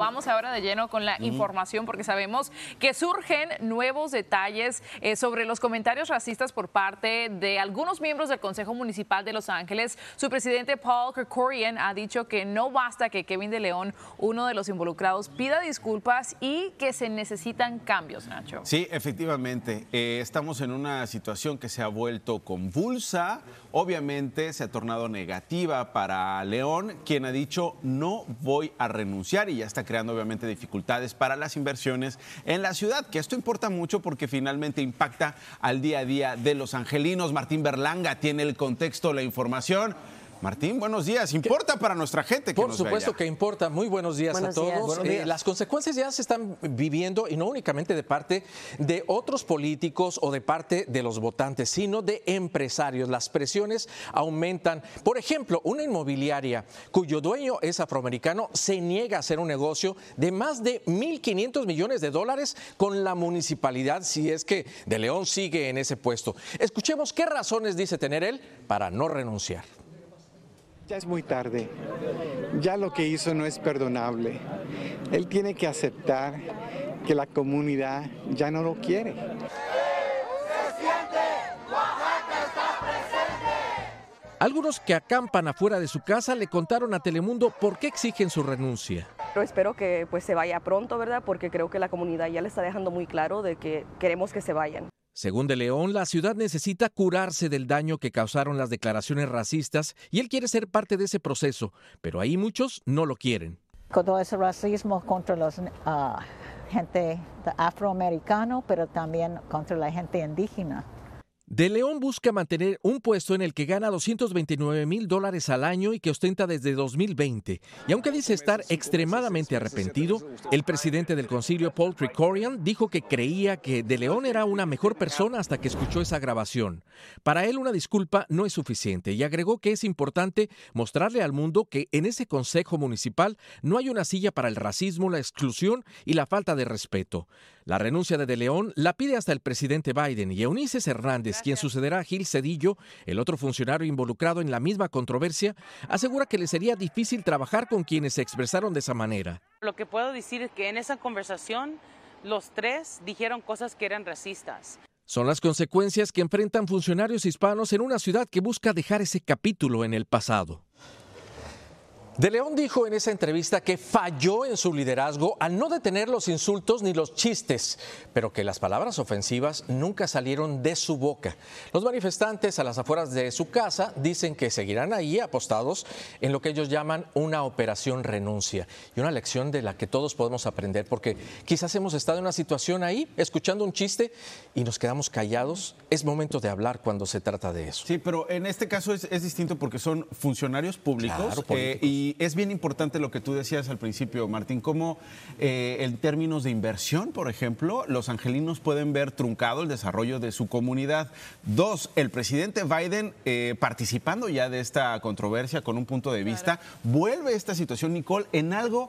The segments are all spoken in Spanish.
Vamos ahora de lleno con la información porque sabemos que surgen nuevos detalles eh, sobre los comentarios racistas por parte de algunos miembros del Consejo Municipal de Los Ángeles. Su presidente Paul Kerkorian ha dicho que no basta que Kevin de León, uno de los involucrados, pida disculpas y que se necesitan cambios, Nacho. Sí, efectivamente. Eh, estamos en una situación que se ha vuelto convulsa. Obviamente se ha tornado negativa para León, quien ha dicho no voy a renunciar y ya está creando obviamente dificultades para las inversiones en la ciudad, que esto importa mucho porque finalmente impacta al día a día de los angelinos. Martín Berlanga tiene el contexto, la información. Martín, buenos días. ¿Importa para nuestra gente? Que Por supuesto que importa. Muy buenos días a todos. Eh, las consecuencias ya se están viviendo y no únicamente de parte de otros políticos o de parte de los votantes, sino de empresarios. Las presiones aumentan. Por ejemplo, una inmobiliaria cuyo dueño es afroamericano se niega a hacer un negocio de más de 1.500 millones de dólares con la municipalidad si es que De León sigue en ese puesto. Escuchemos qué razones dice tener él para no renunciar. Ya es muy tarde. Ya lo que hizo no es perdonable. Él tiene que aceptar que la comunidad ya no lo quiere. Algunos que acampan afuera de su casa le contaron a Telemundo por qué exigen su renuncia. Pero espero que pues se vaya pronto, ¿verdad? Porque creo que la comunidad ya le está dejando muy claro de que queremos que se vayan. Según De León, la ciudad necesita curarse del daño que causaron las declaraciones racistas y él quiere ser parte de ese proceso, pero ahí muchos no lo quieren. Con todo ese racismo contra la ah, gente afroamericana, pero también contra la gente indígena. De León busca mantener un puesto en el que gana 229 mil dólares al año y que ostenta desde 2020. Y aunque dice estar extremadamente arrepentido, el presidente del concilio, Paul Tricorian, dijo que creía que De León era una mejor persona hasta que escuchó esa grabación. Para él una disculpa no es suficiente y agregó que es importante mostrarle al mundo que en ese consejo municipal no hay una silla para el racismo, la exclusión y la falta de respeto. La renuncia de De León la pide hasta el presidente Biden y Eunice Hernández, quien sucederá a Gil Cedillo, el otro funcionario involucrado en la misma controversia, asegura que le sería difícil trabajar con quienes se expresaron de esa manera. Lo que puedo decir es que en esa conversación los tres dijeron cosas que eran racistas. Son las consecuencias que enfrentan funcionarios hispanos en una ciudad que busca dejar ese capítulo en el pasado. De León dijo en esa entrevista que falló en su liderazgo al no detener los insultos ni los chistes, pero que las palabras ofensivas nunca salieron de su boca. Los manifestantes a las afueras de su casa dicen que seguirán ahí apostados en lo que ellos llaman una operación renuncia y una lección de la que todos podemos aprender, porque quizás hemos estado en una situación ahí escuchando un chiste y nos quedamos callados. Es momento de hablar cuando se trata de eso. Sí, pero en este caso es, distinto porque son funcionarios públicos eh, y y es bien importante lo que tú decías al principio, Martín, cómo eh, en términos de inversión, por ejemplo, los angelinos pueden ver truncado el desarrollo de su comunidad. Dos, el presidente Biden, eh, participando ya de esta controversia con un punto de vista, vuelve esta situación, Nicole, en algo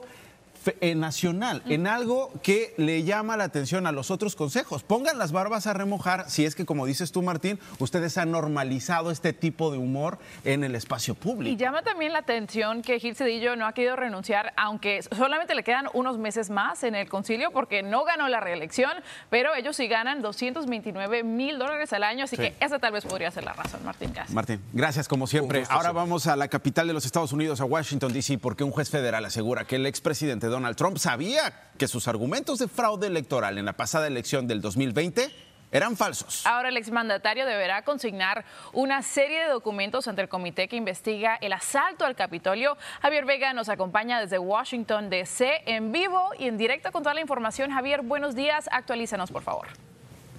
nacional, en algo que le llama la atención a los otros consejos. Pongan las barbas a remojar si es que, como dices tú, Martín, ustedes han normalizado este tipo de humor en el espacio público. Y llama también la atención que Gil Cedillo no ha querido renunciar, aunque solamente le quedan unos meses más en el concilio porque no ganó la reelección, pero ellos sí ganan 229 mil dólares al año, así que esa tal vez podría ser la razón, Martín. Gracias. Martín, gracias como siempre. Ahora vamos a la capital de los Estados Unidos, a Washington, D.C., porque un juez federal asegura que el expresidente Donald Trump sabía que sus argumentos de fraude electoral en la pasada elección del 2020 eran falsos. Ahora el exmandatario deberá consignar una serie de documentos ante el comité que investiga el asalto al Capitolio. Javier Vega nos acompaña desde Washington, D.C. en vivo y en directo con toda la información. Javier, buenos días. Actualízanos, por favor.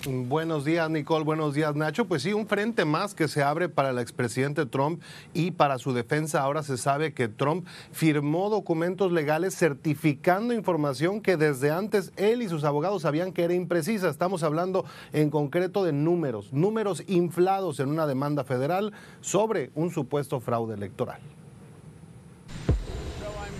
Buenos días, Nicole. Buenos días, Nacho. Pues sí, un frente más que se abre para el expresidente Trump y para su defensa. Ahora se sabe que Trump firmó documentos legales certificando información que desde antes él y sus abogados sabían que era imprecisa. Estamos hablando en concreto de números, números inflados en una demanda federal sobre un supuesto fraude electoral.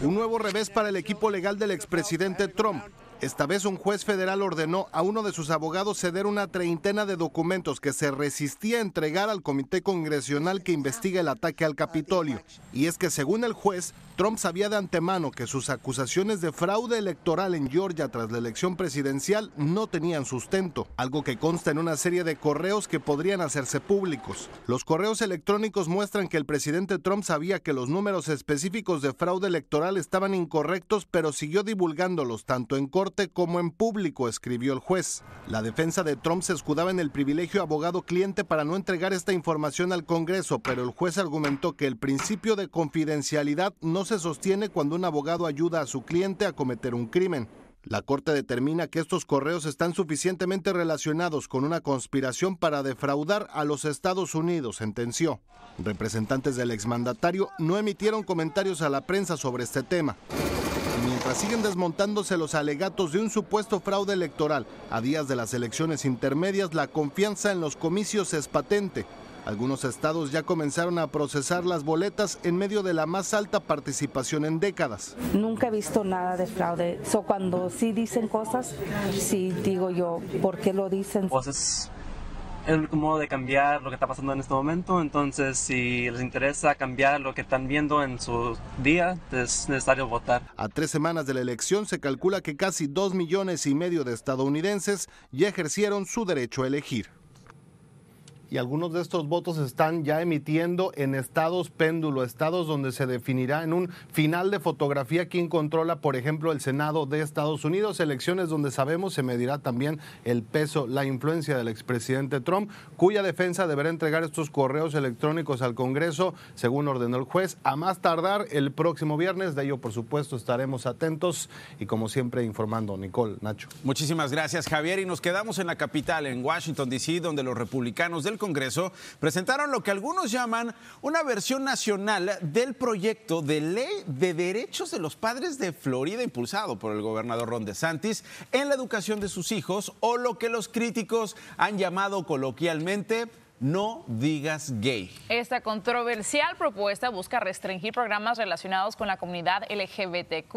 Un nuevo revés para el equipo legal del expresidente Trump Esta vez un juez federal ordenó a uno de sus abogados ceder una treintena de documentos que se resistía a entregar al comité congresional que investiga el ataque al Capitolio. Y es que según el juez, Trump sabía de antemano que sus acusaciones de fraude electoral en Georgia tras la elección presidencial no tenían sustento, algo que consta en una serie de correos que podrían hacerse públicos. Los correos electrónicos muestran que el presidente Trump sabía que los números específicos de fraude electoral estaban incorrectos, pero siguió divulgándolos tanto en corte como en público, escribió el juez. La defensa de Trump se escudaba en el privilegio abogado-cliente para no entregar esta información al Congreso, pero el juez argumentó que el principio de confidencialidad no se sostiene cuando un abogado ayuda a su cliente a cometer un crimen. La Corte determina que estos correos están suficientemente relacionados con una conspiración para defraudar a los Estados Unidos, sentenció. Representantes del exmandatario no emitieron comentarios a la prensa sobre este tema mientras siguen desmontándose los alegatos de un supuesto fraude electoral a días de las elecciones intermedias, la confianza en los comicios es patente. Algunos estados ya comenzaron a procesar las boletas en medio de la más alta participación en décadas. Nunca he visto nada de fraude. So, cuando sí dicen cosas, sí digo yo, ¿por qué lo dicen? Pues el único modo de cambiar lo que está pasando en este momento. Entonces, si les interesa cambiar lo que están viendo en su día, es necesario votar. A tres semanas de la elección se calcula que casi dos millones y medio de estadounidenses ya ejercieron su derecho a elegir y algunos de estos votos están ya emitiendo en estados péndulo, estados donde se definirá en un final de fotografía quién controla, por ejemplo, el Senado de Estados Unidos, elecciones donde sabemos se medirá también el peso, la influencia del expresidente Trump, cuya defensa deberá entregar estos correos electrónicos al Congreso, según ordenó el juez, a más tardar el próximo viernes. De ello, por supuesto, estaremos atentos y como siempre informando. Nicole, Nacho. Muchísimas gracias, Javier. Y nos quedamos en la capital, en Washington, D.C., donde los republicanos del Congreso presentaron lo que algunos llaman una versión nacional del proyecto de ley de derechos de los padres de Florida impulsado por el gobernador Ron DeSantis en la educación de sus hijos o lo que los críticos han llamado coloquialmente no digas gay. Esta controversial propuesta busca restringir programas relacionados con la comunidad LGBTQ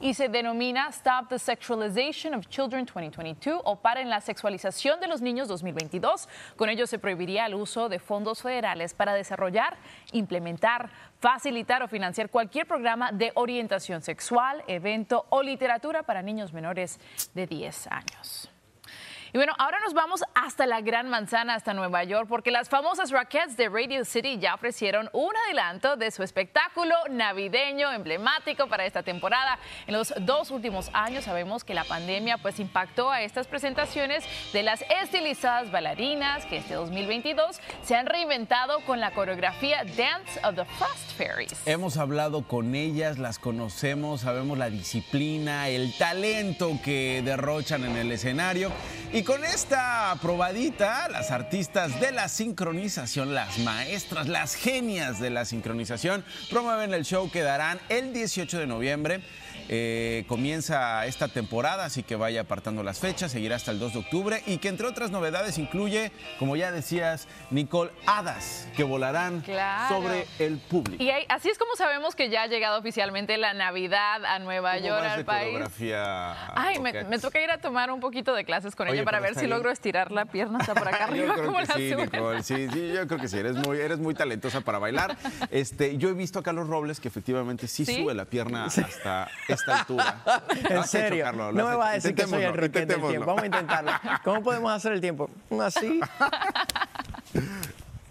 y se denomina Stop the Sexualization of Children 2022 o Paren la Sexualización de los Niños 2022. Con ello se prohibiría el uso de fondos federales para desarrollar, implementar, facilitar o financiar cualquier programa de orientación sexual, evento o literatura para niños menores de 10 años. Y bueno, ahora nos vamos hasta la Gran Manzana, hasta Nueva York, porque las famosas Rockettes de Radio City ya ofrecieron un adelanto de su espectáculo navideño emblemático para esta temporada. En los dos últimos años sabemos que la pandemia pues impactó a estas presentaciones de las estilizadas bailarinas que este 2022 se han reinventado con la coreografía Dance of the Frost Fairies. Hemos hablado con ellas, las conocemos, sabemos la disciplina, el talento que derrochan en el escenario y con esta probadita, las artistas de la sincronización, las maestras, las genias de la sincronización, promueven el show que darán el 18 de noviembre eh, comienza esta temporada, así que vaya apartando las fechas, seguirá hasta el 2 de octubre y que entre otras novedades incluye, como ya decías, Nicole, hadas que volarán sobre el público. Y así es como sabemos que ya ha llegado oficialmente la Navidad a Nueva York, al país. Ay, me, toca ir a tomar un poquito de clases con ella para ver si logro estirar la pierna hasta por acá arriba. yo creo que sí, Nicole, sí, sí, yo creo que sí, eres muy, eres muy talentosa para bailar. Este, yo he visto a Carlos Robles que efectivamente sí, sube la pierna hasta esta altura. en serio. no me va a decir que soy el Roquette del tiempo. Vamos a intentarlo. ¿Cómo podemos hacer el tiempo? Así.